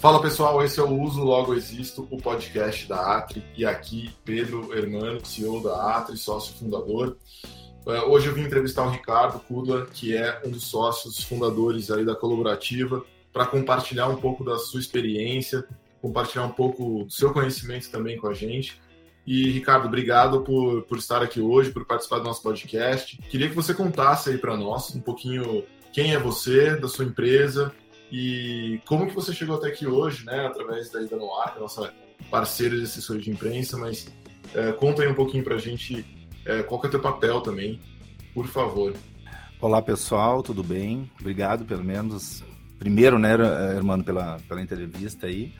Fala pessoal, esse é o Uso Logo Existo, o podcast da Atri. E aqui, Pedro Hermano, CEO da Atri, sócio fundador. É, hoje eu vim entrevistar o Ricardo Kudla, que é um dos sócios fundadores aí da colaborativa, para compartilhar um pouco da sua experiência, compartilhar um pouco do seu conhecimento também com a gente. E, Ricardo, obrigado por, por estar aqui hoje, por participar do nosso podcast. Queria que você contasse aí para nós um pouquinho quem é você, da sua empresa, e como que você chegou até aqui hoje, né? Através da Ida Noir, é nossa parceira de assessoria de imprensa, mas é, conta aí um pouquinho para a gente é, qual que é o teu papel também, por favor. Olá pessoal, tudo bem? Obrigado pelo menos, primeiro, né, irmão, pela, pela entrevista aí.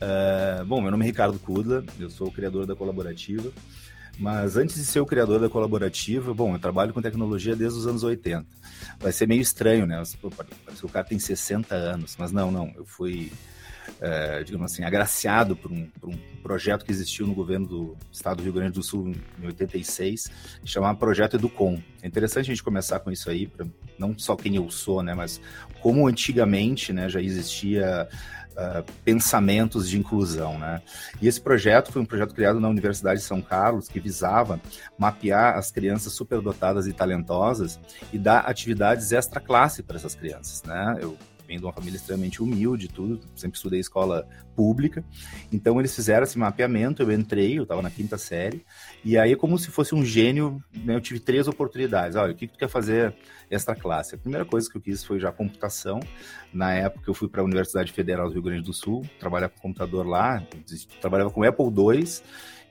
É, bom, meu nome é Ricardo Kudla, eu sou o criador da Colaborativa. Mas antes de ser o criador da colaborativa, bom, eu trabalho com tecnologia desde os anos 80. Vai ser meio estranho, né? Parece que o cara tem 60 anos, mas não, não. Eu fui, é, digamos assim, agraciado por um, por um, projeto que existiu no governo do estado do Rio Grande do Sul em 86, chamado Projeto Educom. É interessante a gente começar com isso aí, pra, não só quem eu sou, né? Mas como antigamente né, já existia uh, pensamentos de inclusão. Né? E esse projeto foi um projeto criado na Universidade de São Carlos que visava mapear as crianças superdotadas e talentosas e dar atividades extra classe para essas crianças. Né? Eu venho de uma família extremamente humilde, tudo, sempre estudei escola pública. Então eles fizeram esse mapeamento, eu entrei, eu estava na quinta série, e aí como se fosse um gênio, né, eu tive três oportunidades. Olha, o que, que tu quer fazer esta classe? A primeira coisa que eu quis foi já computação. Na época eu fui para a Universidade Federal do Rio Grande do Sul, trabalhar com computador lá, trabalhava com Apple II,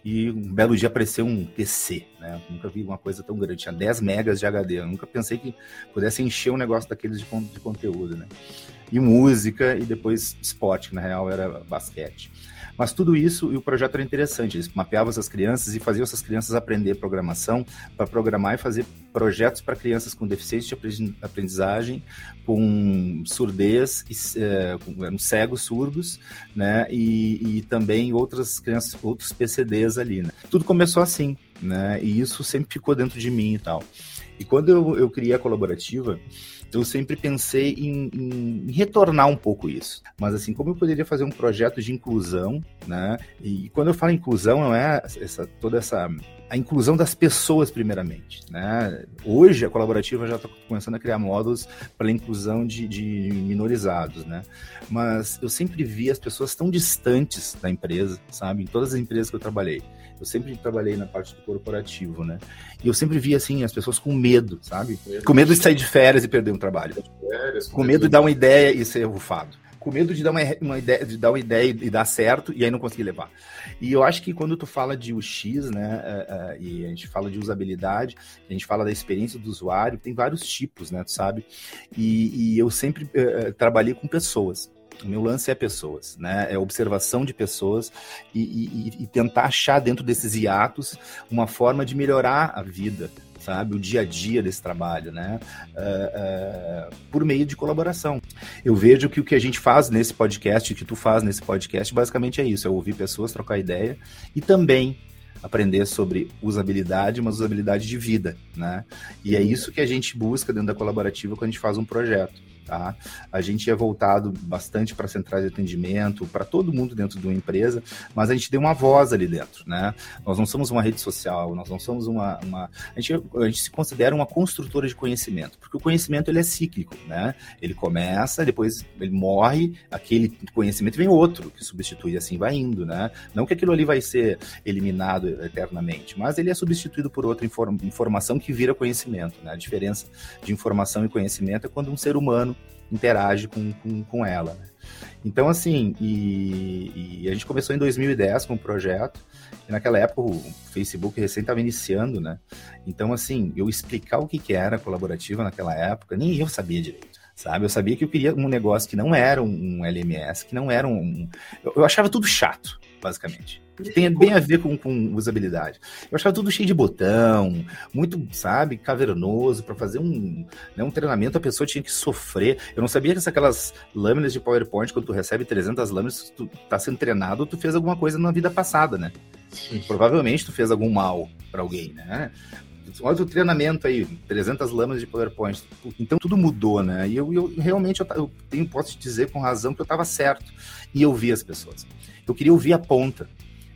e um belo dia apareceu um PC, né? Eu nunca vi uma coisa tão grande, tinha 10 megas de HD, eu nunca pensei que pudesse encher um negócio daqueles de, de conteúdo, né? E música e depois esporte, que na real era basquete. Mas tudo isso, e o projeto era interessante, eles mapeavam essas crianças e faziam essas crianças aprender programação para programar e fazer projetos para crianças com deficiência de aprendizagem, com surdez, e, é, com, cegos surdos, né, e, e, também outras crianças, outros PCDs ali, né. Tudo começou assim, né, e isso sempre ficou dentro de mim e tal. E quando eu, eu criei a colaborativa, eu sempre pensei em, em, retornar um pouco isso. Mas assim, como eu poderia fazer um projeto de inclusão, né? E quando eu falo inclusão, não é essa, toda essa a inclusão das pessoas primeiramente, né? Hoje a colaborativa já está começando a criar módulos para inclusão de, de, minorizados, né? Mas eu sempre vi as pessoas tão distantes da empresa, sabe? Em todas as empresas que eu trabalhei. Eu sempre trabalhei na parte do corporativo, né? E eu sempre vi, assim, as pessoas com medo, sabe? Com medo de sair de férias e perder um trabalho. Férias, com, medo de dar uma ideia e ser rufado com medo de dar uma, uma, ideia, de dar uma ideia e dar certo e aí não conseguir levar. E eu acho que quando tu fala de UX, né, uh, uh, e a gente fala de usabilidade, a gente fala da experiência do usuário, tem vários tipos, né, tu sabe? E, e eu sempre uh, trabalhei com pessoas. O meu lance é pessoas, né? É observação de pessoas e, e, e, tentar achar dentro desses hiatos uma forma de melhorar a vida, sabe? O dia a dia desse trabalho, né? Uh, uh, por meio de colaboração. Eu vejo que o que a gente faz nesse podcast, o que tu faz nesse podcast, basicamente é isso: é ouvir pessoas, trocar ideia e também aprender sobre usabilidade, mas usabilidade de vida, né? E é isso que a gente busca dentro da colaborativa quando a gente faz um projeto. Tá? A gente é voltado bastante para centrais de atendimento, para todo mundo dentro de uma empresa, mas a gente deu uma voz ali dentro, né? Nós não somos uma rede social, nós não somos uma, uma... A, gente, a gente se considera uma construtora de conhecimento, porque o conhecimento ele é cíclico, né? Ele começa, depois ele morre, aquele conhecimento vem outro que substitui, assim vai indo, né? Não que aquilo ali vai ser eliminado eternamente, mas ele é substituído por outra inform informação que vira conhecimento, né? A diferença de informação e conhecimento é quando um ser humano interage com, com, com ela. Né? Então, assim, e, e, a gente começou em 2010 com o projeto, e naquela época o Facebook recém estava iniciando, né? Então, assim, eu explicar o que, que era colaborativa naquela época, nem eu sabia direito sabe? Eu sabia que eu queria um negócio que não era um LMS, que não era um. Eu, eu achava tudo chato, basicamente. que tem bem a ver com, com usabilidade. Eu achava tudo cheio de botão, muito, sabe, cavernoso, para fazer um, né, um treinamento a pessoa tinha que sofrer. Eu não sabia que aquelas lâminas de PowerPoint, quando tu recebe 300 lâminas, tu tá sendo treinado, tu fez alguma coisa na vida passada, né? Provavelmente tu fez algum mal para alguém, né? Olha o treinamento aí, 300 lâminas de PowerPoint. Então tudo mudou, né? E eu, eu realmente eu, eu tenho, posso te dizer com razão que eu estava certo. E eu vi as pessoas. Eu queria ouvir a ponta.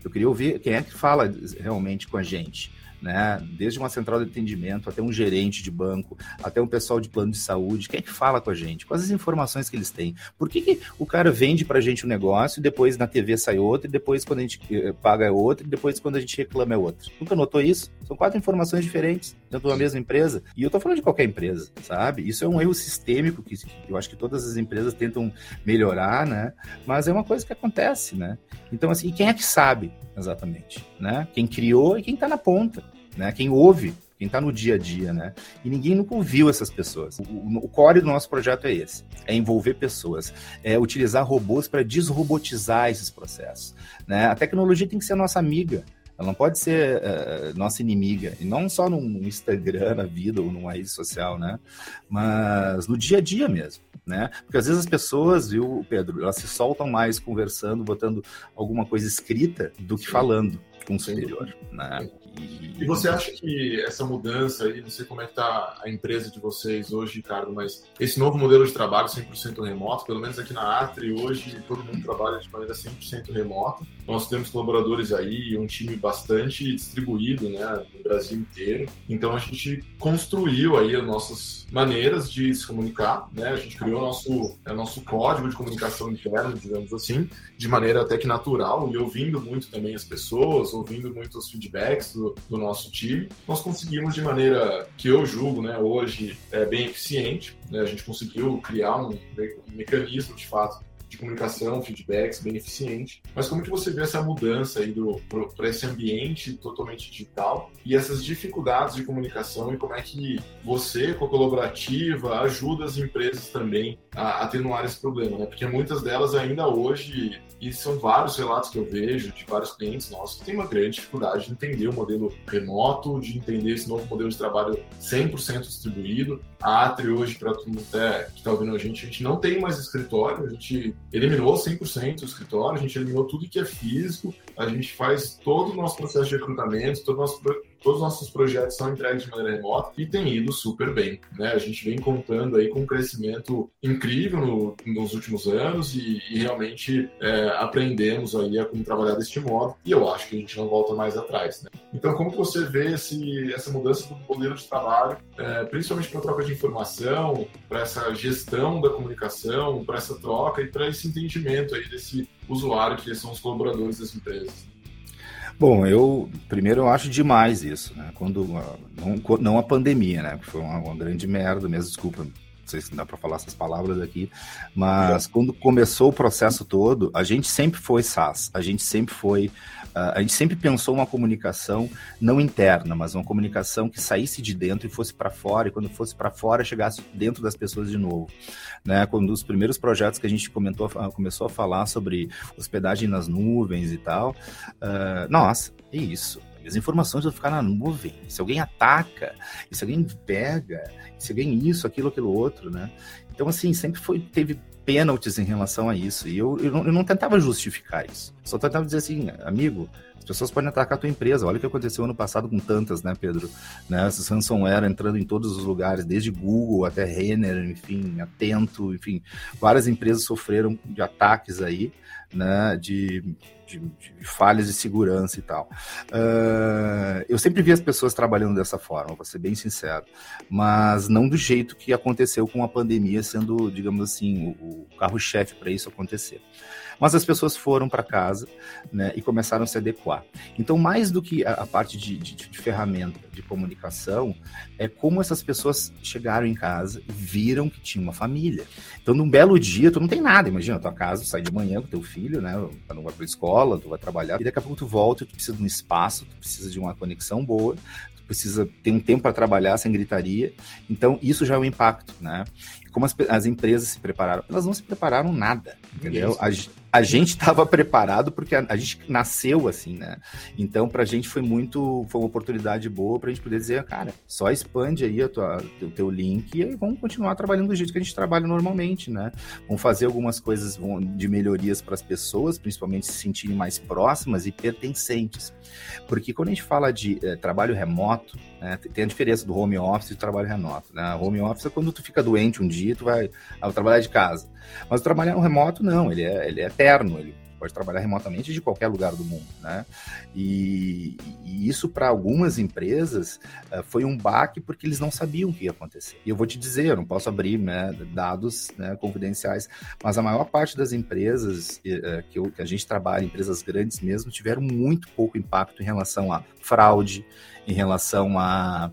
Eu queria ouvir quem é que fala realmente com a gente né? Desde uma central de atendimento até um gerente de banco, até um pessoal de plano de saúde, quem é que fala com a gente? Quais as informações que eles têm? Por que, que o cara vende para a gente um negócio e depois na TV sai outro, e depois quando a gente eh, paga é outro, e depois quando a gente reclama é outro? Nunca notou isso? São quatro informações diferentes dentro da mesma empresa. E eu tô falando de qualquer empresa, sabe? Isso é um erro sistêmico que eu acho que todas as empresas tentam melhorar, né? Mas é uma coisa que acontece, né? Então, assim, quem é que sabe exatamente, né? Quem criou e quem está na ponta né? Quem ouve, quem está no dia a dia, né? E ninguém nunca ouviu essas pessoas. O, o, core do nosso projeto é esse: é envolver pessoas, é utilizar robôs para desrobotizar esses processos. Né? A tecnologia tem que ser nossa amiga. Ela não pode ser uh, nossa inimiga, e não só no Instagram, na vida ou numa rede social, né? Mas no dia a dia mesmo, né? Porque às vezes as pessoas, viu, Pedro, elas se soltam mais conversando, botando alguma coisa escrita do que falando com o superior, né? E você acha que essa mudança aí, não sei como é que está a empresa de vocês hoje, Ricardo, mas esse novo modelo de trabalho 100% remoto, pelo menos aqui na Atri, hoje todo mundo trabalha de maneira 100% remota. Nós temos colaboradores aí, um time bastante distribuído, né, no Brasil inteiro. Então a gente construiu aí as nossas maneiras de se comunicar, né? A gente criou nosso, é, nosso código de comunicação interno, digamos assim, de maneira até que natural e ouvindo muito também as pessoas, ouvindo muito os feedbacks do, do nosso time, nós conseguimos de maneira que eu julgo, né, hoje é bem eficiente, né, a gente conseguiu criar um, um mecanismo de fato de comunicação, feedbacks bem eficiente. Mas como que você vê essa mudança aí para esse ambiente totalmente digital e essas dificuldades de comunicação e como é que você, com a colaborativa, ajuda as empresas também a atenuar esse problema, né? Porque muitas delas ainda hoje e são vários relatos que eu vejo de vários clientes nossos que têm uma grande dificuldade de entender o modelo remoto, de entender esse novo modelo de trabalho 100% distribuído. A Atri hoje, para todo mundo que está ouvindo a gente, a gente não tem mais escritório, a gente eliminou 100% o escritório, a gente eliminou tudo que é físico, a gente faz todo o nosso processo de recrutamento, todo o nosso todos os nossos projetos são entregues de maneira remota e tem ido super bem. Né? A gente vem contando aí com um crescimento incrível no, nos últimos anos e, e realmente é, aprendemos aí a como trabalhar deste modo e eu acho que a gente não volta mais atrás. Né? Então, como você vê esse, essa mudança do modelo de trabalho, é, principalmente para a troca de informação, para essa gestão da comunicação, para essa troca e para esse entendimento aí desse usuário que são os colaboradores das empresas? Bom, eu primeiro eu acho demais isso, né? Quando não, não a pandemia, né? Que foi uma, uma grande merda mesmo, desculpa, não sei se dá para falar essas palavras aqui, mas é. quando começou o processo todo, a gente sempre foi SaaS, a gente sempre foi a gente sempre pensou uma comunicação não interna, mas uma comunicação que saísse de dentro e fosse para fora, e quando fosse para fora chegasse dentro das pessoas de novo. Né? Quando os primeiros projetos que a gente comentou, começou a falar sobre hospedagem nas nuvens e tal, uh, nossa, é isso. As informações vão ficar na nuvem. Se alguém ataca, se alguém pega, se alguém isso, aquilo, aquilo outro, né? Então, assim, sempre foi, teve pênaltis em relação a isso. E eu, eu, não, eu não tentava justificar isso. Só tentava dizer assim, amigo, as pessoas podem atacar a tua empresa. Olha o que aconteceu ano passado com tantas, né, Pedro? Né, essas ransomware entrando em todos os lugares, desde Google até Renner, enfim, Atento, enfim, várias empresas sofreram de ataques aí, né, de de, de, falhas de segurança e tal. Uh, eu sempre vi as pessoas trabalhando dessa forma, vou ser bem sincero, mas não do jeito que aconteceu com a pandemia, sendo, digamos assim, o, o carro-chefe para isso acontecer. Mas as pessoas foram para casa né, e começaram a se adequar. Então, mais do que a, a parte de, de, de, ferramenta de comunicação, é como essas pessoas chegaram em casa e viram que tinha uma família. Então, num belo dia, tu não tem nada. Imagina, tua casa, tu sai de manhã com teu filho, né? Tu não vai para escola, tu vai trabalhar, e daqui a pouco tu volta, tu precisa de um espaço, tu precisa de uma conexão boa, precisa ter um tempo para trabalhar sem gritaria. Então, isso já é um impacto, né? Como as, as, empresas se prepararam? Elas não se prepararam nada, entendeu? A, a gente estava preparado porque a, a, gente nasceu assim, né? Então, para a gente foi muito, foi uma oportunidade boa para a gente poder dizer, cara, só expande aí o teu link e vamos continuar trabalhando do jeito que a gente trabalha normalmente, né? Vamos fazer algumas coisas de melhorias para as pessoas, principalmente se sentirem mais próximas e pertencentes. Porque quando a gente fala de é, trabalho remoto, né, tem a diferença do home office e do trabalho remoto. Né? Home office é quando tu fica doente um dia, tu vai ah, trabalhar de casa. Mas o trabalho remoto, não, ele é, ele é eterno, ele pode trabalhar remotamente de qualquer lugar do mundo, né? E, e isso para algumas empresas uh, foi um baque porque eles não sabiam o que ia acontecer. E eu vou te dizer, eu não posso abrir né, dados né, confidenciais, mas a maior parte das empresas uh, que, eu, que a gente trabalha, empresas grandes mesmo, tiveram muito pouco impacto em relação a fraude, em relação a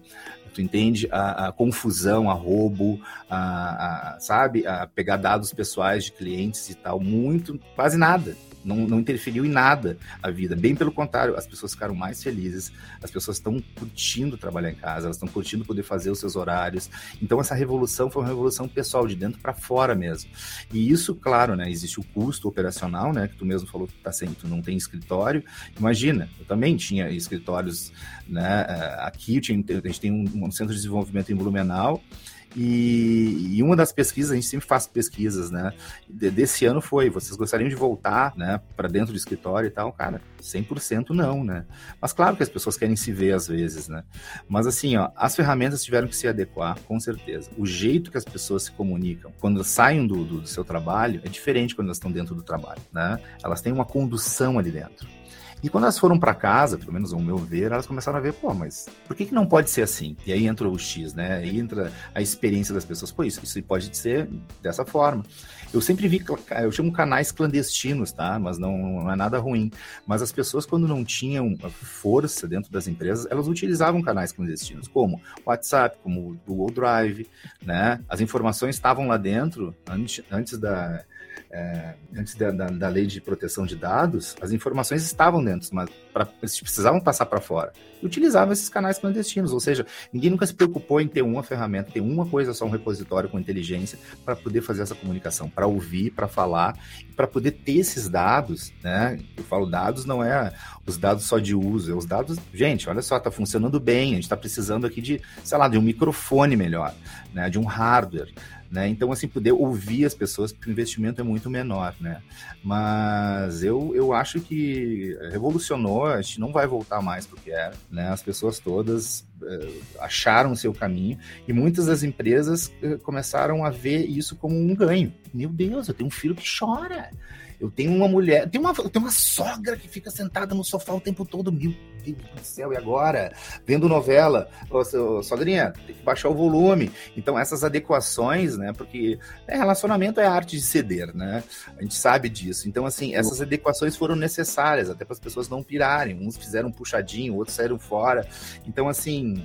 tu entende a, a confusão, a roubo, a, a, sabe, a pegar dados pessoais de clientes e tal, muito, quase nada não, não interferiu em nada a vida. Bem pelo contrário, as pessoas ficaram mais felizes, as pessoas estão curtindo trabalhar em casa, elas estão curtindo poder fazer os seus horários. Então, essa revolução foi uma revolução pessoal, de dentro para fora mesmo. E isso, claro, né? Existe o custo operacional, né? Que tu mesmo falou que tá sem, tu não tem escritório. Imagina, eu também tinha escritórios, né? Eh, aqui tinha, a gente tem um, um centro de desenvolvimento em Blumenau. E, e, uma das pesquisas, a gente sempre faz pesquisas, né? desse ano foi, vocês gostariam de voltar, né, para dentro do escritório e tal? Cara, 100% não, né? Mas claro que as pessoas querem se ver às vezes, né? Mas assim, ó, as ferramentas tiveram que se adequar, com certeza. O jeito que as pessoas se comunicam quando saem do, do, do seu trabalho é diferente quando elas estão dentro do trabalho, né? Elas têm uma condução ali dentro. E quando elas foram para casa, pelo menos ao meu ver, elas começaram a ver, pô, mas por que, que não pode ser assim? E aí entra o X, né? Aí entra a experiência das pessoas. Pô, isso, isso pode ser dessa forma. Eu sempre vi, eu chamo canais clandestinos, tá? Mas não, não é nada ruim. Mas as pessoas, quando não tinham força dentro das empresas, elas utilizavam canais clandestinos, como WhatsApp, como Google Drive, né? As informações estavam lá dentro antes, antes da é, antes da, da, da, lei de proteção de dados, as informações estavam dentro, mas pra, eles precisavam passar para fora. E utilizavam esses canais clandestinos, ou seja, ninguém nunca se preocupou em ter uma ferramenta, ter uma coisa só, um repositório com inteligência para poder fazer essa comunicação, para ouvir, para falar, para poder ter esses dados, né? Eu falo dados não é os dados só de uso, é os dados, gente, olha só, está funcionando bem, a gente está precisando aqui de, sei lá, de um microfone melhor, né? De um hardware. Né? Então, assim, poder ouvir as pessoas, porque o investimento é muito menor, né? Mas eu, eu acho que revolucionou, a gente não vai voltar mais para o que era, né? As pessoas todas uh, acharam o seu caminho e muitas das empresas uh, começaram a ver isso como um ganho. Meu Deus, eu tenho um filho que chora. Eu tenho uma mulher, tem uma, eu tenho uma sogra que fica sentada no sofá o tempo todo. Meu Deus do céu, e agora? Vendo novela, ô, sogrinha, tem que baixar o volume. Então, essas adequações, né? Porque né, relacionamento é arte de ceder, né? A gente sabe disso. Então, assim, essas adequações foram necessárias, até para as pessoas não pirarem. Uns fizeram um puxadinho, outros saíram fora. Então, assim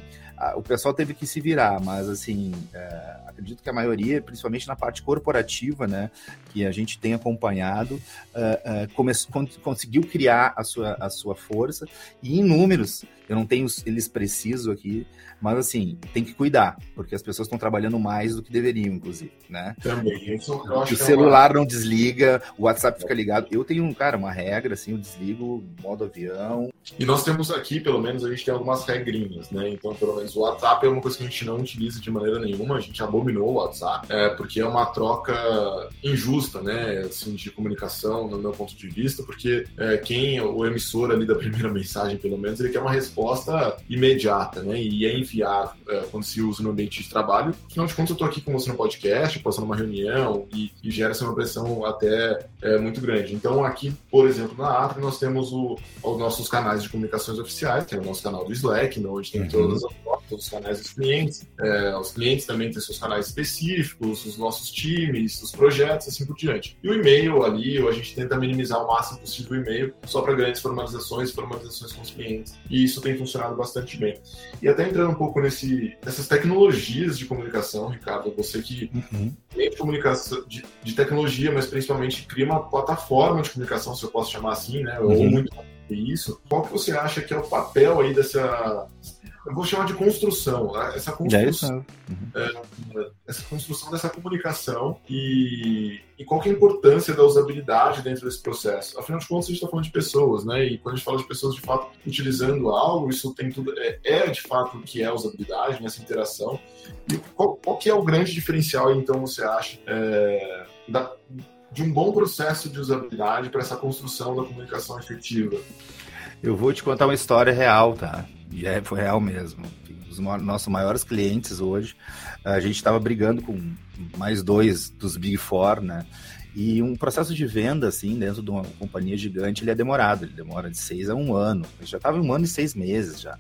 o pessoal teve que se virar, mas assim, é, acredito que a maioria, principalmente na parte corporativa, né, que a gente tem acompanhado, é, é, come, conseguiu criar a sua, a sua força e em números, eu não tenho eles preciso aqui, mas assim, tem que cuidar, porque as pessoas estão trabalhando mais do que deveriam, inclusive, né? Também. Isso, o celular é uma... não desliga, o WhatsApp fica ligado. Eu tenho, cara, uma regra, assim, eu desligo modo avião. E nós temos aqui, pelo menos, a gente tem algumas regrinhas, né? Então, pelo menos o WhatsApp é uma coisa que a gente não utiliza de maneira nenhuma, a gente abominou o WhatsApp, é, porque é uma troca injusta, né? Assim, de comunicação, no meu ponto de vista, porque é, quem, o emissor ali da primeira mensagem, pelo menos, ele quer uma resposta imediata, né? E é enviar é, quando se usa no ambiente de trabalho. Afinal de contas, eu estou aqui com você no podcast, passando uma reunião e, e gera essa uma pressão até é, muito grande. Então, aqui, por exemplo, na Atri, nós temos o, os nossos canais de comunicações oficiais, que é o nosso canal do Slack, onde tem uhum. todas as todos os canais dos clientes. É, os clientes também têm seus canais específicos, os nossos times, os projetos, assim por diante. E o e-mail ali, a gente tenta minimizar o máximo possível o e-mail só para grandes formalizações, formalizações com os clientes. E isso tem funcionado bastante bem. E até entrando um pouco nesse, nessas tecnologias de comunicação, Ricardo, você que uhum. tem de comunicação, de, de, tecnologia, mas principalmente cria uma plataforma de comunicação, se eu posso chamar assim, né? Uhum. Ou muito isso. Qual que você acha que é o papel aí dessa eu vou chamar de construção, né? essa construção, uhum. essa construção dessa comunicação e, e qual que é a importância da usabilidade dentro desse processo. Afinal de contas, a gente está falando de pessoas, né? E quando a gente fala de pessoas de fato utilizando algo, isso tem tudo é, é de fato o que é usabilidade nessa interação. E qual, qual que é o grande diferencial, então, você acha, é, da, de um bom processo de usabilidade para essa construção da comunicação efetiva? Eu vou te contar uma história real, tá? E é, foi real mesmo. Os nossos maiores clientes hoje, a gente estava brigando com mais dois dos Big Four, né? E um processo de venda, assim, dentro de uma companhia gigante, ele é demorado. Ele demora de seis a um ano. Já estava um ano e seis meses já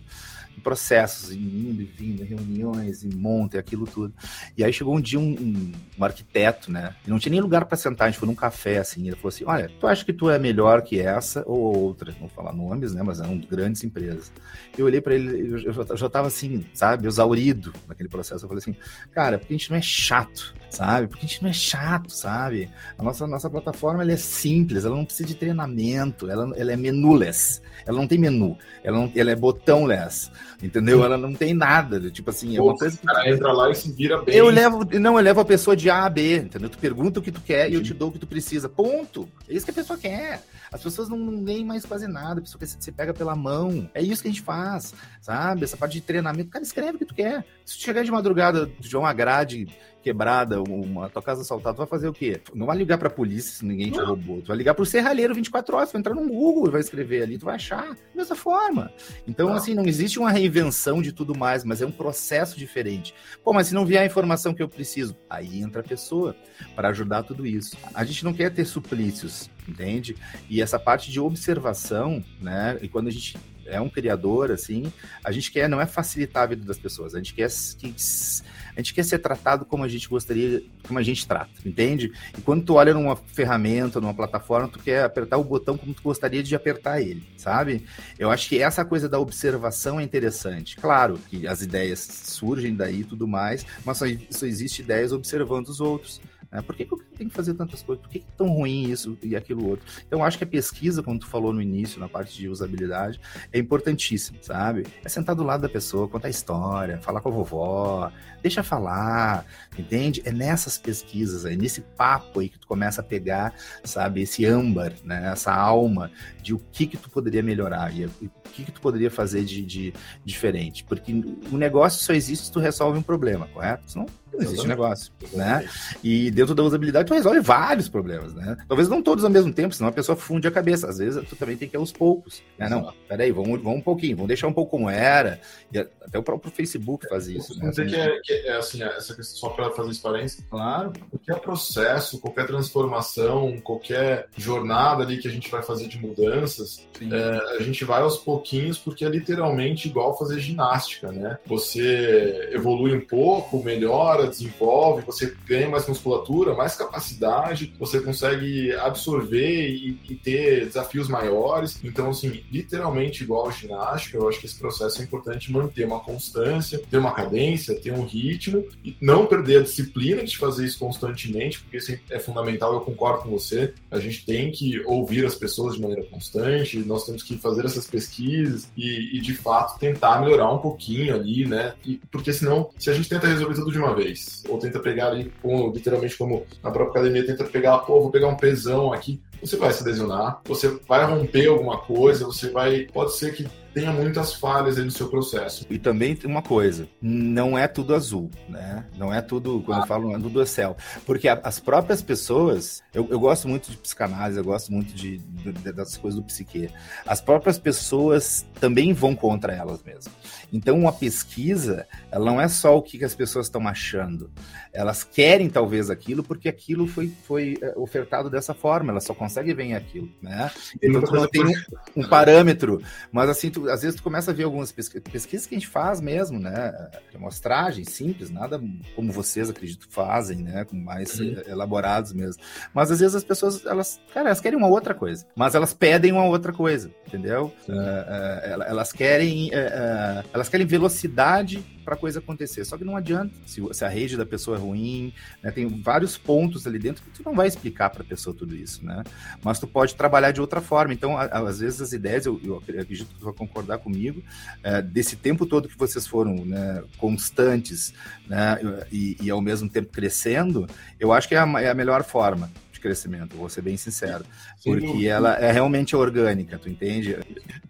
processos, indo e vindo, reuniões, e monta, e aquilo tudo. E aí chegou um dia um, um, um arquiteto, né? E não tinha nem lugar para sentar, a gente foi num café, assim, ele falou assim, olha, tu acha que tu é melhor que essa ou outra? Não vou falar nomes, né? Mas eram grandes empresas. Eu olhei para ele, eu já, já tava assim, sabe, exaurido naquele processo. Eu falei assim, cara, porque a gente não é chato, sabe? Porque a gente não é chato, sabe? A nossa, nossa plataforma, ela é simples, ela não precisa de treinamento, ela, ela é menuless, ela não tem menu, ela, não, ela é botão-less. Entendeu? Ela não tem nada. Tipo assim, é uma coisa que. O cara entra lá e se vira bem. Eu levo, não, eu levo a pessoa de A a B, entendeu? Tu pergunta o que tu quer Sim. e eu te dou o que tu precisa. Ponto. É isso que a pessoa quer. As pessoas não, nem mais fazer nada, a pessoa se pega pela mão. É isso que a gente faz, sabe? Essa parte de treinamento. Cara, escreve o que tu quer. Se tu chegar de madrugada, de uma grade quebrada, uma tua casa assaltada, tu vai fazer o quê? Não vai ligar pra polícia se ninguém te roubou. Tu vai ligar pro serralheiro 24 horas, tu vai entrar no Google vai escrever ali, tu vai achar. Da mesma forma. Então, não. assim, não existe uma reinvenção de tudo mais, mas é um processo diferente. Pô, mas se não vier a informação que eu preciso, aí entra a pessoa para ajudar tudo isso. A gente não quer ter suplícios, entende? E essa parte de observação, né? E quando a gente é um criador, assim, a gente quer, não é facilitar a vida das pessoas, a gente quer que a gente quer ser tratado como a gente gostaria, como a gente trata, entende? E quando tu olha numa ferramenta, numa plataforma, tu quer apertar o botão como tu gostaria de apertar ele, sabe? Eu acho que essa coisa da observação é interessante. Claro que as ideias surgem daí e tudo mais, mas só, só existe ideias observando os outros. Né? Por que, que eu tenho que fazer tantas coisas? Por que, que é tão ruim isso e aquilo outro? Então, eu acho que a pesquisa, como tu falou no início, na parte de usabilidade, é importantíssima, sabe? É sentar do lado da pessoa, contar história, falar com a vovó, deixa falar, entende? É nessas pesquisas, é nesse papo aí que tu começa a pegar, sabe, esse âmbar, né? Essa alma de o que que tu poderia melhorar e o que que tu poderia fazer de, de diferente. Porque o negócio só existe se tu resolve um problema, correto? Senão não existe negócio, né? E dentro da usabilidade tu resolve vários problemas, né? Talvez não todos ao mesmo tempo, senão a pessoa funde a cabeça. Às vezes tu também tem que ir aos poucos. Né? Não, peraí, vamos, vamos um pouquinho, vamos deixar um pouco como era. E até o próprio Facebook faz isso. Né? Dizer que é, que é assim, essa questão, só para fazer transparência, claro, qualquer processo, qualquer transformação, qualquer jornada ali que a gente vai fazer de mudanças, é, a gente vai aos pouquinhos porque é literalmente igual fazer ginástica, né? Você evolui um pouco, melhora, desenvolve, você ganha mais musculatura, mais capacidade, você consegue absorver e, e ter desafios maiores. Então, assim, literalmente igual a ginástica, eu acho que esse processo é importante manter uma constância, ter uma cadência, ter um ritmo e não perder a disciplina de fazer isso constantemente, porque isso é fundamental, eu concordo com você. A gente tem que ouvir as pessoas de maneira constante, nós temos que fazer essas pesquisas e, e de fato tentar melhorar um pouquinho ali, né? E, porque senão, se a gente tenta resolver tudo de uma vez. Ou tenta pegar ali, como, literalmente como na própria academia, tenta pegar, pô, vou pegar um pesão aqui. Você vai se lesionar, você vai romper alguma coisa, você vai. Pode ser que tenha muitas falhas aí no seu processo. E também tem uma coisa, não é tudo azul, né? Não é tudo, quando ah. eu falo, não é tudo céu. Porque a, as próprias pessoas, eu, eu, gosto muito de psicanálise, eu gosto muito de, de, das coisas do psique. As próprias pessoas também vão contra elas mesmas. Então, uma pesquisa, ela não é só o que as pessoas estão achando. Elas querem talvez aquilo porque aquilo foi, foi é, ofertado dessa forma, elas só conseguem ver aquilo, né? Então, não tem um, um parâmetro, mas assim, tu, às vezes tu começa a ver algumas pesquisas, pesquisas que a gente faz mesmo, né? Amostragem simples, nada como vocês, acredito, fazem, né? Com mais uhum. elaborados mesmo. Mas às vezes as pessoas, elas, cara, elas querem uma outra coisa, mas elas pedem uma outra coisa, entendeu? Uh, uh, elas querem, uh, elas querem velocidade para a coisa acontecer. Só que não adianta, se, se, a rede da pessoa é ruim, né, tem vários pontos ali dentro que tu não vai explicar para a pessoa tudo isso, né? Mas tu pode trabalhar de outra forma. Então, a, a, às vezes as ideias, eu, eu, acredito que tu vai concordar comigo, é, desse tempo todo que vocês foram né, constantes né, e, e, ao mesmo tempo crescendo, eu acho que é a, é a melhor forma de crescimento, vou ser bem sincero. Porque ela é realmente orgânica, tu entende?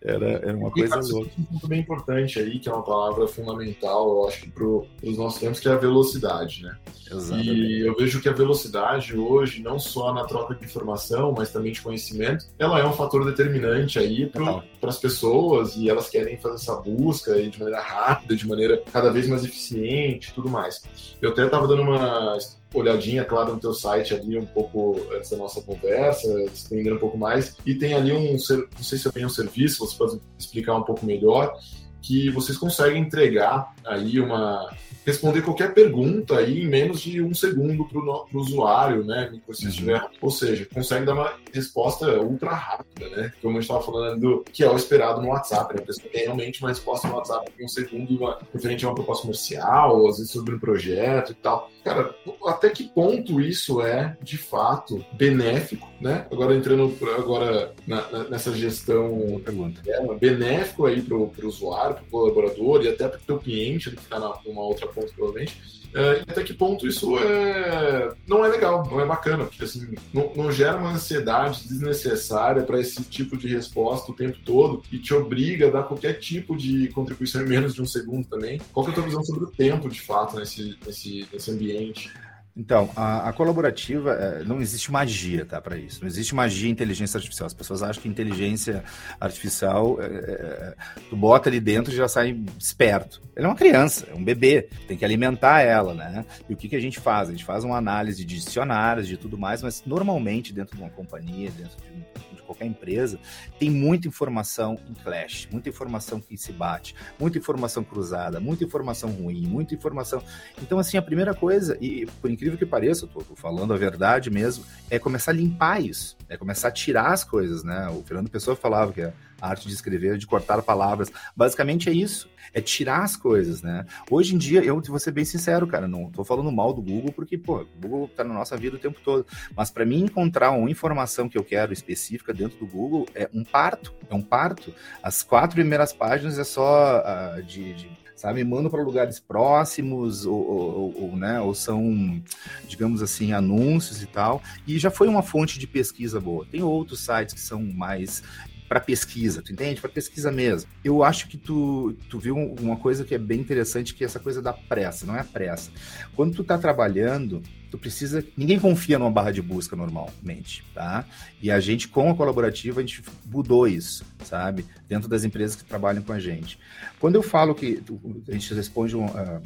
Era, era uma coisa louca. Um ponto bem importante aí, que é uma palavra fundamental, eu acho para os nossos tempos, que é a velocidade, né? Exatamente. E eu vejo que a velocidade hoje, não só na troca de informação, mas também de conhecimento, ela é um fator determinante aí para as pessoas e elas querem fazer essa busca aí de maneira rápida, de maneira cada vez mais eficiente tudo mais. Eu até estava dando uma olhadinha, claro, no teu site ali um pouco antes da nossa conversa, estendendo um pouco mais, e tem ali um, não sei se tenho um serviço, você pode explicar um pouco melhor, que vocês conseguem entregar aí uma responder qualquer pergunta aí em menos de um segundo para o usuário, né? Se uhum. ou seja, consegue dar uma resposta ultra rápida, né? Como a gente estava falando, do, que é o esperado no WhatsApp. Né? A pessoa tem realmente uma resposta no WhatsApp em um segundo, uma, referente a uma proposta comercial, às vezes sobre um projeto e tal. Cara, até que ponto isso é, de fato, benéfico, né? Agora entrando agora na, na, nessa gestão pergunta. É, benéfico aí para o usuário, para o colaborador e até para o teu cliente que está numa outra ponto, provavelmente. É, até que ponto isso é, não é legal, não é bacana, porque assim, não, não gera uma ansiedade desnecessária para esse tipo de resposta o tempo todo e te obriga a dar qualquer tipo de contribuição em menos de um segundo também. Qual que é a tua visão sobre o tempo, de fato, nesse, nesse, nesse ambiente? Então, a, a colaborativa, é, não existe magia, tá, para isso. Não existe magia inteligência artificial. As pessoas acham que inteligência artificial, é, é, tu bota ali dentro e já sai esperto. Ela é uma criança, é um bebê, tem que alimentar ela, né? E o que, que a gente faz? A gente faz uma análise de dicionários, de tudo mais, mas normalmente dentro de uma companhia, dentro de um qualquer empresa, tem muita informação em clash, muita informação que se bate, muita informação cruzada, muita informação ruim, muita informação. Então, assim, a primeira coisa, e por incrível que pareça, eu tô falando a verdade mesmo, é começar a limpar isso, é começar a tirar as coisas, né? O Fernando Pessoa falava que a arte de escrever, de cortar palavras, basicamente é isso é tirar as coisas, né? Hoje em dia, eu vou ser bem sincero, cara, não tô falando mal do Google, porque, pô, o Google tá na nossa vida o tempo todo. Mas para mim encontrar uma informação que eu quero específica dentro do Google é um parto, é um parto. As quatro primeiras páginas é só uh, de, de sabe, mandam para lugares próximos ou, ou, ou, né, ou são, digamos assim, anúncios e tal. E já foi uma fonte de pesquisa boa. Tem outros sites que são mais para pesquisa, tu entende? Para pesquisa mesmo. Eu acho que tu, tu viu uma coisa que é bem interessante, que é essa coisa da pressa, não é pressa. Quando tu tá trabalhando, tu precisa. Ninguém confia numa barra de busca normalmente, tá? E a gente, com a colaborativa, a gente mudou isso, sabe? Dentro das empresas que trabalham com a gente. Quando eu falo que a gente responde um, uh,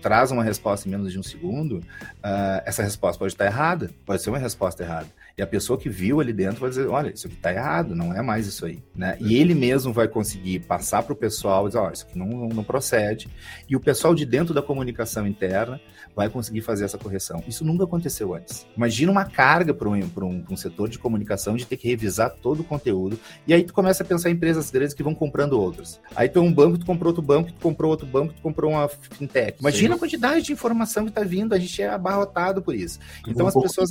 traz uma resposta em menos de um segundo, uh, essa resposta pode estar errada, pode ser uma resposta errada. E a pessoa que viu ali dentro vai dizer, olha, isso aqui tá errado, não é mais isso aí, né? E ele mesmo vai conseguir passar para o pessoal, dizer, olha, isso aqui não, não, não, procede. E o pessoal de dentro da comunicação interna vai conseguir fazer essa correção. Isso nunca aconteceu antes. Imagina uma carga para um, um, um setor de comunicação de ter que revisar todo o conteúdo. E aí tu começa a pensar em empresas grandes que vão comprando outras. Aí tu é um banco, tu comprou outro banco, tu comprou outro banco, tu comprou uma fintech. Imagina Sim. a quantidade de informação que está vindo, a gente é abarrotado por isso. Então um as pessoas...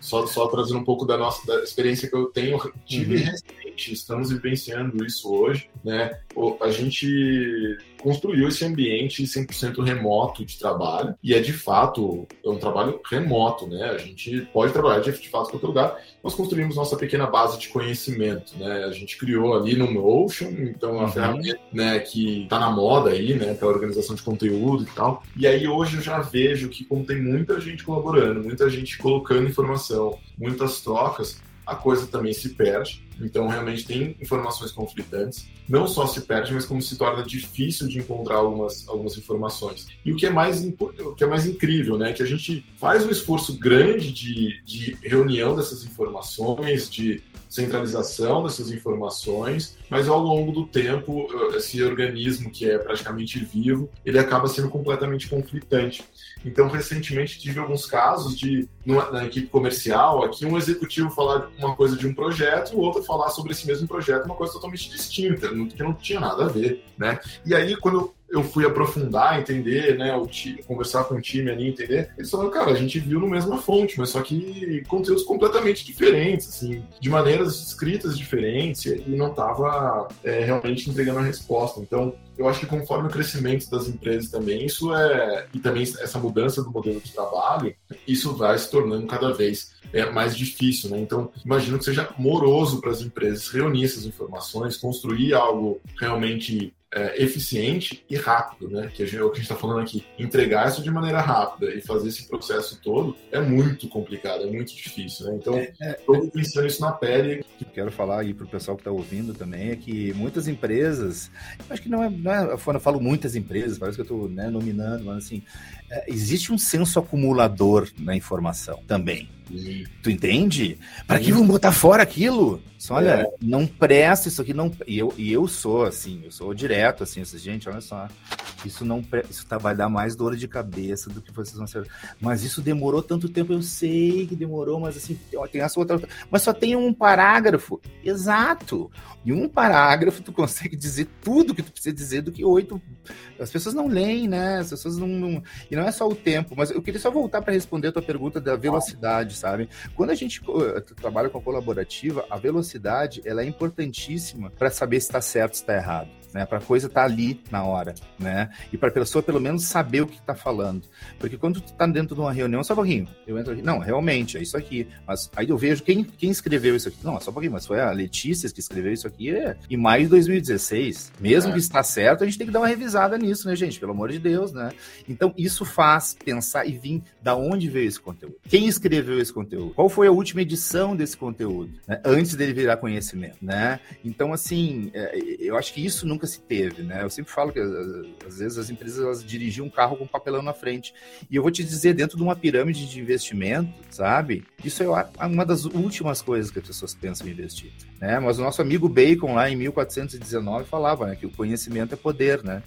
Só, só trazendo um pouco da nossa da experiência que eu tenho, tive uhum. recente, estamos vivenciando isso hoje, né? A gente construiu esse ambiente 100% remoto de trabalho e é de fato é um trabalho remoto, né? A gente pode trabalhar de, fato em qualquer lugar. Nós construímos nossa pequena base de conhecimento, né? A gente criou ali no Notion, então uma uhum. ferramenta, né, que está na moda aí, né, para organização de conteúdo e tal. E aí hoje eu já vejo que como tem muita gente colaborando, muita gente colocando informação, muitas trocas, a coisa também se perde. Então, realmente tem informações conflitantes. Não só se perde, mas como se torna difícil de encontrar algumas, algumas informações. E o que é mais, o que é mais incrível, né? Que a gente faz um esforço grande de, de reunião dessas informações, de centralização dessas informações, mas ao longo do tempo, esse organismo que é praticamente vivo, ele acaba sendo completamente conflitante. Então, recentemente tive alguns casos de, na equipe comercial, aqui um executivo falar uma coisa de um projeto, o outro falar sobre esse mesmo projeto uma coisa totalmente distinta, que não tinha nada a ver, né? E aí, quando eu fui aprofundar, entender, né, o time, conversar com o time ali, entender, eles falaram, cara, a gente viu no mesma fonte, mas só que conteúdos completamente diferentes, assim, de maneiras escritas diferentes, e não estava é, realmente entregando a resposta. Então, eu acho que conforme o crescimento das empresas também, isso é. E também essa mudança do modelo de trabalho, isso vai se tornando cada vez é, mais difícil, né? Então, imagino que seja moroso para as empresas reunir essas informações, construir algo realmente é, eficiente e rápido, né? Que é o que a gente está falando aqui. Entregar isso de maneira rápida e fazer esse processo todo é muito complicado, é muito difícil, né? Então, estou é, é, pensando isso na pele. O que quero falar aí para o pessoal que está ouvindo também é que muitas empresas, acho que não é, não é eu falo muitas empresas, parece que eu estou né, nominando, mas assim, é, existe um senso acumulador na informação também. Tu entende? Para que vão botar fora aquilo? Só, olha, é. não presta isso aqui, não. E eu, e eu sou assim, eu sou direto assim, gente, olha só. Isso não isso tá, vai dar mais dor de cabeça do que vocês vão ser. Mas isso demorou tanto tempo, eu sei que demorou, mas assim, tem essa outra. Mas só tem um parágrafo. Exato. Em um parágrafo, tu consegue dizer tudo que tu precisa dizer do que oito. As pessoas não leem, né? As pessoas não. não... E não é só o tempo, mas eu queria só voltar para responder a tua pergunta da velocidade, sabe? Quando a gente trabalha com a colaborativa, a velocidade ela é importantíssima para saber se está certo, se está errado né? Para a coisa estar tá ali na hora, né? E para a pessoa pelo menos saber o que está falando. Porque quando tu tá dentro de uma reunião, só um pouquinho, eu entro aqui, não, realmente, é isso aqui. Mas aí eu vejo quem, quem escreveu isso aqui. Não, só um pouquinho, mas foi a Letícia que escreveu isso aqui é, em maio de 2016. Mesmo é. que está certo, a gente tem que dar uma revisada nisso, né, gente? Pelo amor de Deus, né? Então, isso faz pensar e vir da onde veio esse conteúdo. Quem escreveu esse conteúdo? Qual foi a última edição desse conteúdo? Né? Antes dele virar conhecimento, né? Então, assim, é, eu acho que isso nunca nunca se teve, né? Eu sempre falo que às vezes as empresas elas dirigiam um carro com papelão na frente. E eu vou te dizer, dentro de uma pirâmide de investimento, sabe? Isso é uma das últimas coisas que as pessoas pensam em investir, né? Mas o nosso amigo Bacon lá em 1419 falava, né, que o conhecimento é poder, né?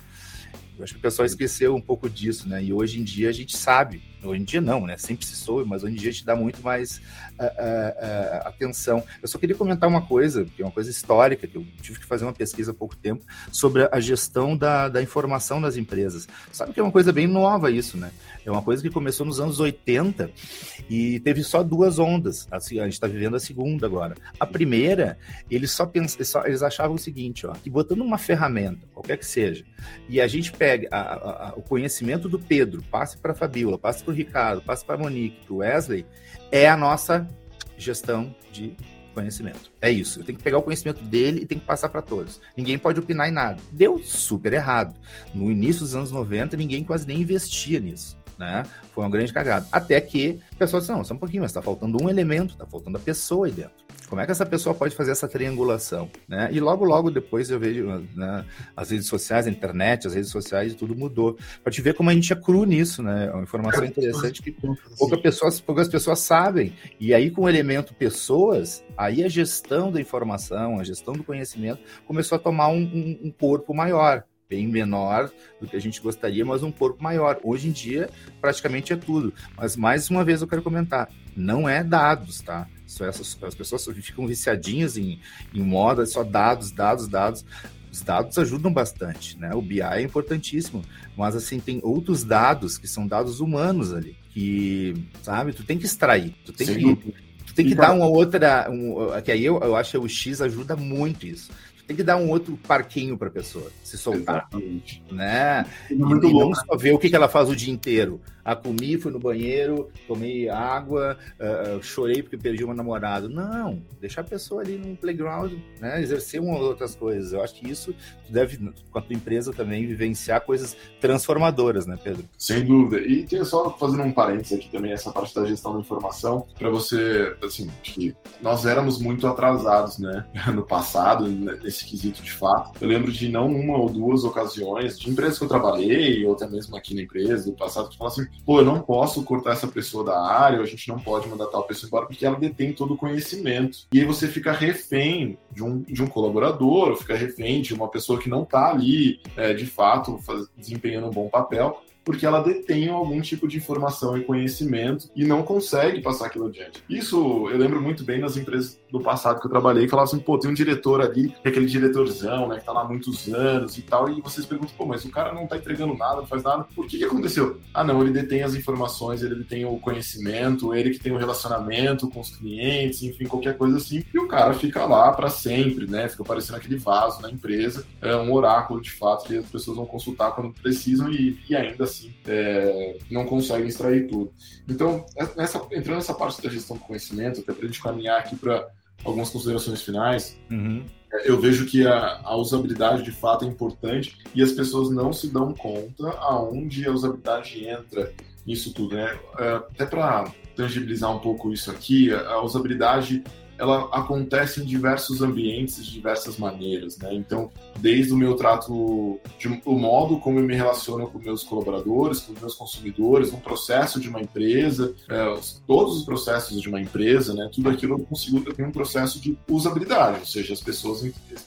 Eu acho que o pessoal esqueceu um pouco disso, né? E hoje em dia a gente sabe Hoje em dia não, né? Sempre se soube, mas hoje em dia gente dá muito mais uh, uh, atenção. Eu só queria comentar uma coisa, que é uma coisa histórica, que eu tive que fazer uma pesquisa há pouco tempo, sobre a gestão da, da informação das empresas. Sabe que é uma coisa bem nova isso, né? É uma coisa que começou nos anos 80 e teve só duas ondas. Assim, a gente está vivendo a segunda agora. A primeira, eles só, pensam, eles achavam o seguinte, ó, que botando uma ferramenta, qualquer que seja, e a gente pega a, a, a, o conhecimento do Pedro, passe para a Fabiola, passe para o Ricardo, passe para a Monique, para o Wesley, é a nossa gestão de conhecimento. É isso. Eu tenho que pegar o conhecimento dele e tenho que passar para todos. Ninguém pode opinar em nada. Deu super errado. No início dos anos 90, ninguém quase nem investia nisso. Né? Foi uma grande cagada. Até que o pessoal disse: não, só um pouquinho, mas está faltando um elemento, está faltando a pessoa aí dentro. Como é que essa pessoa pode fazer essa triangulação? Né? E logo, logo depois eu vejo né, as redes sociais, a internet, as redes sociais, tudo mudou. Para te ver como a gente é cru nisso, né? É uma informação interessante que poucas pessoas, poucas pessoas sabem. E aí, com o elemento pessoas, aí a gestão da informação, a gestão do conhecimento começou a tomar um, um, um corpo maior bem menor do que a gente gostaria, mas um corpo maior. Hoje em dia, praticamente é tudo. Mas mais uma vez eu quero comentar, não é dados, tá? Só essas, as pessoas ficam viciadinhas em, em moda, só dados, dados, dados. Os dados ajudam bastante, né? O BI é importantíssimo, mas assim tem outros dados que são dados humanos ali, que sabe, tu tem que extrair, tu tem Sim. que tu tem que dar uma outra, um, que aí eu, eu acho que o X ajuda muito isso tem que dar um outro parquinho para a pessoa se soltar, Exatamente. né? E, e, não só ver o que, que ela faz o dia inteiro. Ah, comi, fui no banheiro, tomei água, uh, chorei porque perdi uma namorada. Não, deixar a pessoa ali no playground, né? Exercer umas outras coisas. Eu acho que isso deve, tua empresa também, vivenciar coisas transformadoras, né, Pedro? Sem dúvida. E tinha só fazendo um parênteses aqui também, essa parte da gestão da informação, para você, assim, que nós éramos muito atrasados, né, no passado, nesse quesito de fato. Eu lembro de não uma ou duas ocasiões de empresas que eu trabalhei, ou até mesmo aqui na empresa do passado, que falam assim, pô, eu não posso cortar essa pessoa da área, ou a gente não pode mandar tal pessoa embora, porque ela detém todo o conhecimento. E aí você fica refém de um, de um colaborador, fica refém de uma pessoa que não está ali, é, de fato, faz, desempenhando um bom papel, porque ela detém algum tipo de informação e conhecimento e não consegue passar aquilo adiante. Isso eu lembro muito bem nas empresas do passado que eu trabalhei, que falavam assim, pô, tem um diretor ali, é aquele diretorzão, né, que tá lá há muitos anos e tal, e vocês perguntam, pô, mas o cara não tá entregando nada, não faz nada, por que que aconteceu? Ah, não, ele detém as informações, ele detém o conhecimento, ele que tem o um relacionamento com os clientes, enfim, qualquer coisa assim, e o cara fica lá para sempre, né, fica parecendo aquele vaso na empresa, é um oráculo de fato que as pessoas vão consultar quando precisam e, e ainda assim é, não conseguem extrair tudo. Então, nessa, entrando nessa parte da gestão do conhecimento, até para a gente caminhar aqui para algumas considerações finais, uhum. Eu vejo que a, a, usabilidade de fato é importante e as pessoas não se dão conta aonde a usabilidade entra nisso tudo, né? É, até para tangibilizar um pouco isso aqui, a usabilidade ela acontece em diversos ambientes de diversas maneiras, né? Então, desde o meu trato, de, o modo como eu me relaciono com meus colaboradores, com meus consumidores, um processo de uma empresa, é, todos os processos de uma empresa, né? Tudo aquilo eu consigo ter um processo de usabilidade, ou seja, as pessoas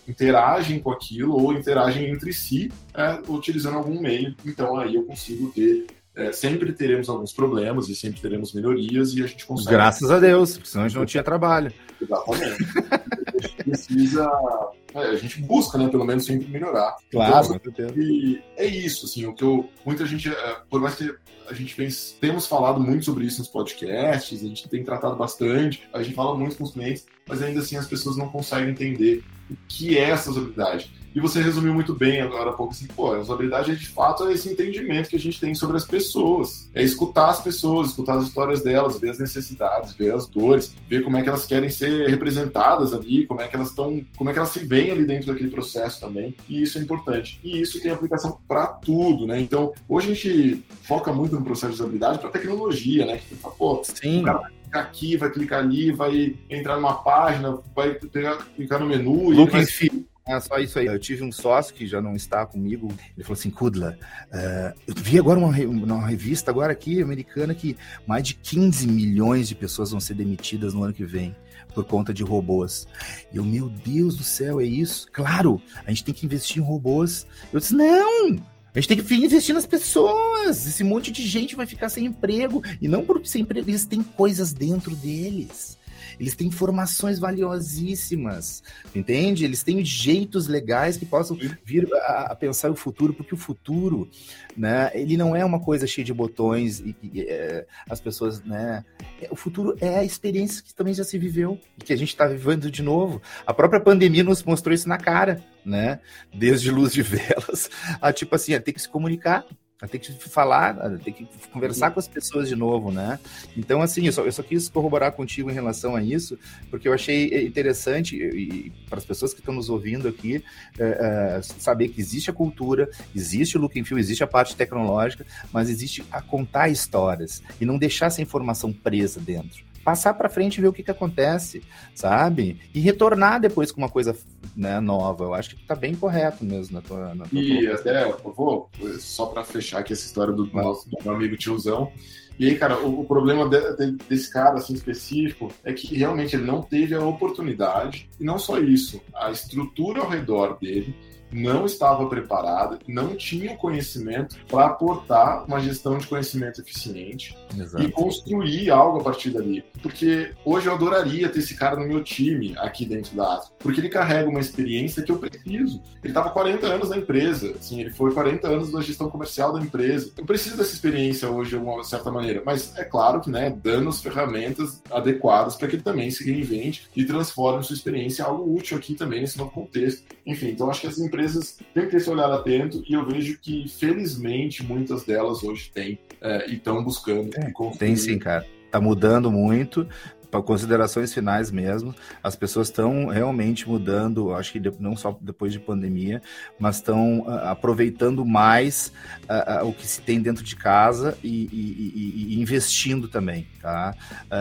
interagem com aquilo ou interagem entre si é, utilizando algum meio. Então, aí eu consigo ter é, sempre teremos alguns problemas e sempre teremos melhorias e a gente consegue. Graças a Deus, senão a gente não tinha trabalho. Exatamente. a gente precisa. É, a gente busca, né, pelo menos sempre melhorar. Claro, então, e é isso, assim, o que eu. Muita gente, é, por mais que a gente vem, temos falado muito sobre isso nos podcasts, a gente tem tratado bastante, a gente fala muito com os clientes, mas ainda assim as pessoas não conseguem entender o que é essa usabilidade. E você resumiu muito bem agora há pouco assim, pô, a usabilidade é de fato é esse entendimento que a gente tem sobre as pessoas. É escutar as pessoas, escutar as histórias delas, ver as necessidades, ver as dores, ver como é que elas querem ser representadas ali, como é que elas estão, como é que elas se veem ali dentro daquele processo também. E isso é importante. E isso tem aplicação para tudo, né? Então, hoje a gente foca muito no processo de usabilidade para tecnologia, né? Que fala, pô, Sim. o cara clicar aqui, vai clicar ali, vai entrar numa página, vai pegar, clicar no menu. Look e vai... É só isso aí. Eu tive um sócio que já não está comigo. Ele falou assim: Kudla, uh, eu vi agora uma, uma revista agora aqui americana que mais de 15 milhões de pessoas vão ser demitidas no ano que vem por conta de robôs. E eu, meu Deus do céu, é isso? Claro, a gente tem que investir em robôs. Eu disse: não, a gente tem que investir nas pessoas. Esse monte de gente vai ficar sem emprego. E não porque sem emprego, eles têm coisas dentro deles. Eles têm informações valiosíssimas, entende? Eles têm jeitos legais que possam vir a, a pensar o futuro, porque o futuro, né, ele não é uma coisa cheia de botões e, e é, as pessoas, né, é, o futuro é a experiência que também já se viveu e que a gente está vivendo de novo. A própria pandemia nos mostrou isso na cara, né? Desde luz de velas a tipo assim, a ter que se comunicar, Vai ter que falar, ter que conversar com as pessoas de novo, né? Então, assim, eu só, eu só quis corroborar contigo em relação a isso, porque eu achei interessante, e, e para as pessoas que estão nos ouvindo aqui, é, é, saber que existe a cultura, existe o look and feel, existe a parte tecnológica, mas existe a contar histórias e não deixar essa informação presa dentro passar para frente e ver o que, que acontece, sabe? E retornar depois com uma coisa né, nova. Eu acho que está bem correto mesmo na tua. Na tua e até, eu vou, só para fechar aqui essa história do, nosso, do meu amigo tiozão. E aí, cara, o, o problema de, de, desse cara assim específico é que realmente ele não teve a oportunidade, e não só isso, a estrutura ao redor dele não estava preparada, não tinha o conhecimento para aportar uma gestão de conhecimento eficiente Exato. e construir algo a partir dali. Porque hoje eu adoraria ter esse cara no meu time aqui dentro da Atlas, porque ele carrega uma experiência que eu preciso. Ele estava 40 anos na empresa, assim, ele foi 40 anos da gestão comercial da empresa. Eu preciso dessa experiência hoje de uma certa maneira, mas é claro que, né, dando as ferramentas adequadas para que ele também se reinvente e transforme sua experiência em algo útil aqui também nesse novo contexto. Enfim, então acho que as empresas empresas têm que ter esse olhar atento e eu vejo que, felizmente, muitas delas hoje têm é, e estão buscando. É, tem sim, cara. Tá mudando muito para considerações finais mesmo, as pessoas estão realmente mudando, acho que não só depois de pandemia, mas estão uh, aproveitando mais uh, uh, o que se tem dentro de casa e, e, e, e investindo também, tá?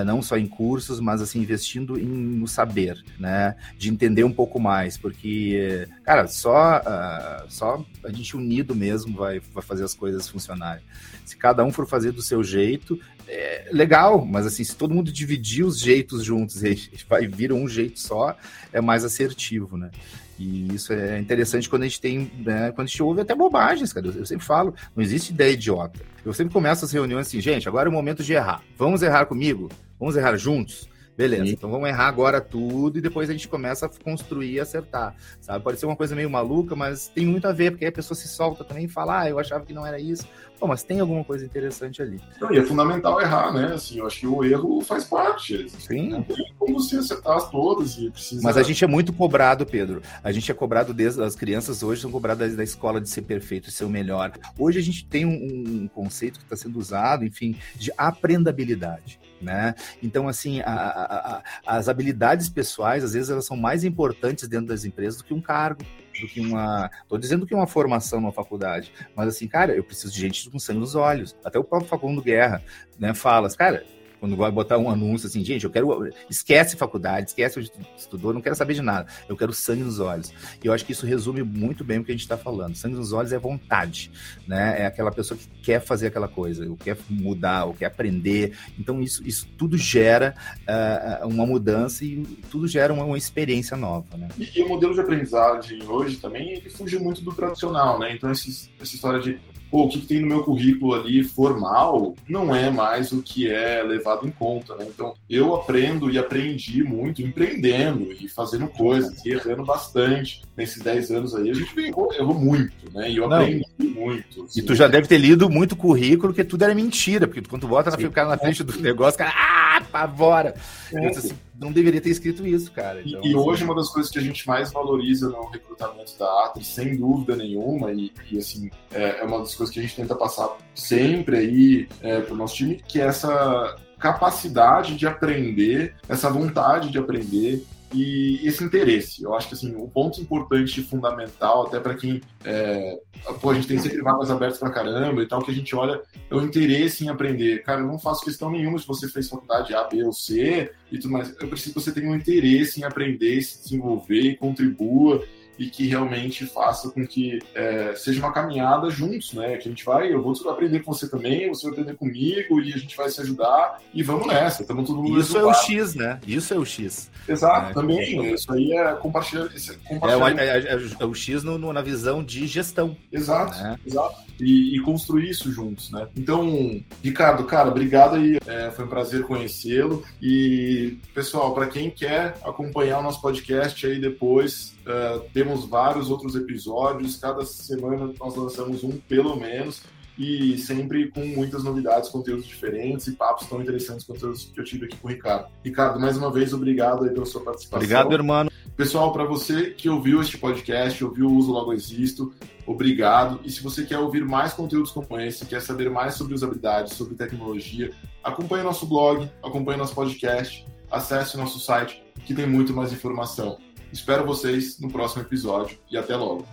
não só em cursos, mas assim investindo em, no saber, né? De entender um pouco mais, porque, cara, só só a gente unido mesmo vai, vai fazer as coisas funcionarem. Se cada um for fazer do seu jeito, é legal, mas assim, se todo mundo dividir os jeitos juntos e vai vir um jeito só, é mais assertivo, né? E isso é interessante quando a gente tem, né, quando a gente ouve até bobagens, cara. Eu, sempre falo, não existe ideia idiota. Eu sempre começo as reuniões assim, gente, agora é o momento de errar. Vamos errar comigo? Vamos errar juntos? Beleza, Sim. então vamos errar agora tudo e depois a gente começa a construir e acertar, sabe? Pode ser uma coisa meio maluca, mas tem muito a ver, porque aí a pessoa se solta também e fala, ah, eu achava que não era isso. Pô, mas tem alguma coisa interessante ali. Não, e é fundamental errar, né? Assim, eu acho que o erro faz parte. Sim. Não tem como você acertar todas e precisa... Mas a gente é muito cobrado, Pedro. A gente é cobrado desde as crianças hoje são cobradas da escola de ser perfeito, de ser o melhor. Hoje a gente tem um, um conceito que está sendo usado, enfim, de aprendabilidade. Né? Então, assim, a, a, a, as habilidades pessoais, às vezes, elas são mais importantes dentro das empresas do que um cargo, do que uma. Tô dizendo que uma formação numa faculdade, mas assim, cara, eu preciso de gente com sangue nos olhos. Até o próprio Facundo Guerra, né, fala, cara, quando vai botar um anúncio assim, gente, eu quero. Esquece faculdade, esquece onde estudou, não quero saber de nada. Eu quero sangue nos olhos. E eu acho que isso resume muito bem o que a gente está falando. Sangue nos olhos é vontade, né? É aquela pessoa que quer fazer aquela coisa, ou quer mudar, ou quer aprender. Então, isso, isso tudo gera uh, uma mudança e tudo gera uma, uma experiência nova, né? E, e, o modelo de aprendizagem hoje também, ele fugiu muito do tradicional, né? Então, esses, essa história de o que, que, tem no meu currículo ali formal não é mais o que é levado em conta, né? Então, eu aprendo e aprendi muito empreendendo e fazendo coisas e errando bastante. Nesses 10 anos aí, a gente errou, errou muito, né? E eu não. aprendi muito. Assim. E tu já deve ter lido muito currículo, que tudo era mentira, porque quando tu bota na, cara na frente do negócio, cara, ah, apavora. É. Assim, não deveria ter escrito isso, cara. Então, e, e, hoje uma das coisas que a gente mais valoriza no recrutamento da Atri, sem dúvida nenhuma, e, e assim, é, é, uma das coisas que a gente tenta passar sempre aí é, para o nosso time, que é essa capacidade de aprender, essa vontade de aprender, e esse interesse. Eu acho que assim, o ponto importante e fundamental, até para quem é, pô, a gente tem sempre vagas abertas para caramba e tal, que a gente olha é o interesse em aprender. Cara, eu não faço questão nenhuma se você fez faculdade A, B ou C e tudo mais. Eu preciso que você tenha um interesse em aprender, se desenvolver e contribua e que realmente faça com que é, seja uma caminhada juntos, né? Que a gente vai, eu vou aprender com você também, você vai aprender comigo e a gente vai se ajudar e vamos nessa. Estamos todo mundo Isso é o X, né? Isso é o X. Exato, é, também. Isso aí é compartilhar. É, é, é, é, o X no, no, na visão de gestão. Exato, né? exato. E, e, construir isso juntos, né? Então, Ricardo, cara, obrigado aí. É, foi um prazer conhecê-lo. E, pessoal, para quem quer acompanhar o nosso podcast aí depois, uh, temos vários outros episódios. Cada semana nós lançamos um, pelo menos e sempre com muitas novidades, conteúdos diferentes e papos tão interessantes quanto os que eu tive aqui com o Ricardo. Ricardo, mais uma vez, obrigado aí pela sua participação. Obrigado, irmão. Pessoal, para você que ouviu este podcast, ouviu o Uso Logo Existo, obrigado. E se você quer ouvir mais conteúdos como esse, quer saber mais sobre usabilidade, sobre tecnologia, acompanhe nosso blog, acompanhe nosso podcast, acesse nosso site que tem muito mais informação. Espero vocês no próximo episódio e até logo.